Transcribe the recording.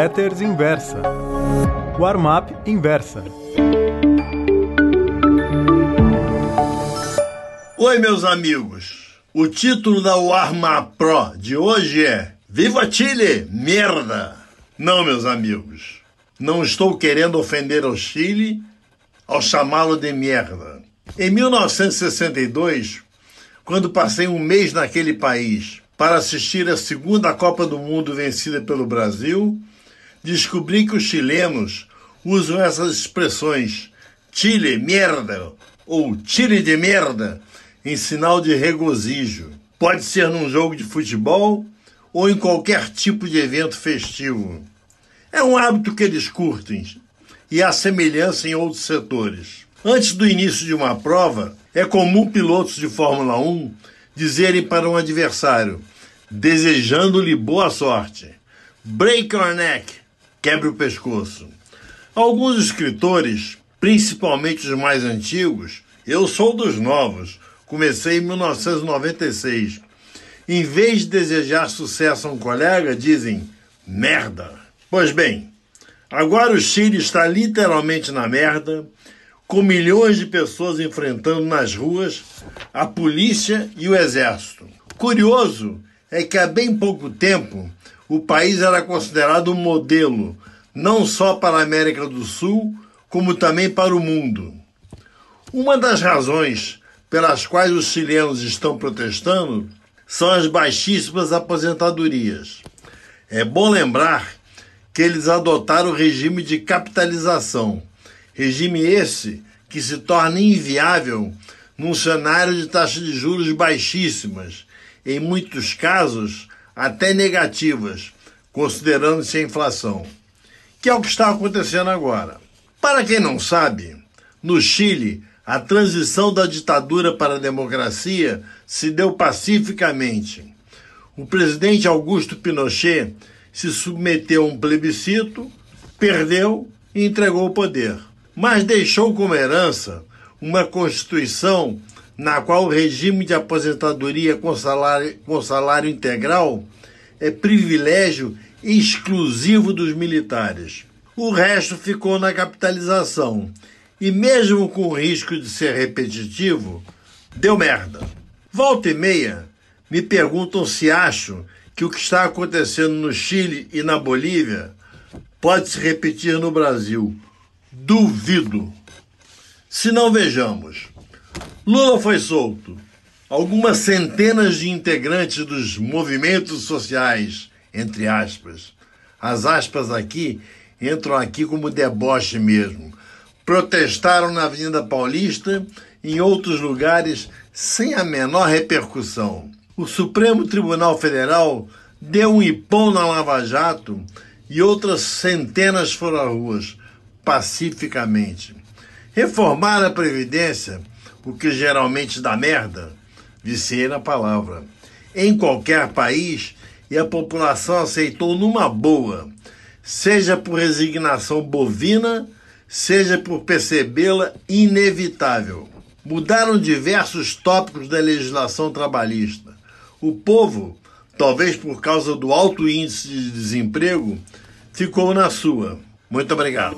Letters Inversa. Warm-up Inversa. Oi, meus amigos. O título da Warm-up Pro de hoje é Viva Chile, merda! Não, meus amigos. Não estou querendo ofender o Chile ao chamá-lo de merda. Em 1962, quando passei um mês naquele país para assistir a segunda Copa do Mundo vencida pelo Brasil, descobri que os chilenos usam essas expressões Chile, merda, ou Chile de merda, em sinal de regozijo. Pode ser num jogo de futebol ou em qualquer tipo de evento festivo. É um hábito que eles curtem e há semelhança em outros setores. Antes do início de uma prova, é comum pilotos de Fórmula 1 dizerem para um adversário, desejando-lhe boa sorte: Break your neck, quebre o pescoço. Alguns escritores, principalmente os mais antigos, eu sou dos novos, comecei em 1996. Em vez de desejar sucesso a um colega, dizem merda. Pois bem, agora o Chile está literalmente na merda, com milhões de pessoas enfrentando nas ruas a polícia e o exército. Curioso é que há bem pouco tempo o país era considerado um modelo, não só para a América do Sul, como também para o mundo. Uma das razões pelas quais os chilenos estão protestando são as baixíssimas aposentadorias. É bom lembrar que eles adotaram o regime de capitalização, regime esse que se torna inviável num cenário de taxas de juros baixíssimas, em muitos casos até negativas, considerando-se a inflação, que é o que está acontecendo agora. Para quem não sabe, no Chile, a transição da ditadura para a democracia se deu pacificamente. O presidente Augusto Pinochet se submeteu a um plebiscito, perdeu e entregou o poder. Mas deixou como herança uma Constituição na qual o regime de aposentadoria com salário, com salário integral é privilégio exclusivo dos militares. O resto ficou na capitalização. E mesmo com o risco de ser repetitivo, deu merda. Volta e meia, me perguntam se acho que o que está acontecendo no Chile e na Bolívia pode se repetir no Brasil. Duvido. Se não vejamos, Lula foi solto. Algumas centenas de integrantes dos movimentos sociais, entre aspas, as aspas aqui entram aqui como deboche mesmo, protestaram na Avenida Paulista e em outros lugares sem a menor repercussão o Supremo Tribunal Federal deu um ipom na Lava Jato e outras centenas foram às ruas, pacificamente. Reformar a Previdência, o que geralmente dá merda, viciei na palavra, em qualquer país e a população aceitou numa boa, seja por resignação bovina, seja por percebê-la inevitável. Mudaram diversos tópicos da legislação trabalhista o povo, talvez por causa do alto índice de desemprego, ficou na sua. Muito obrigado.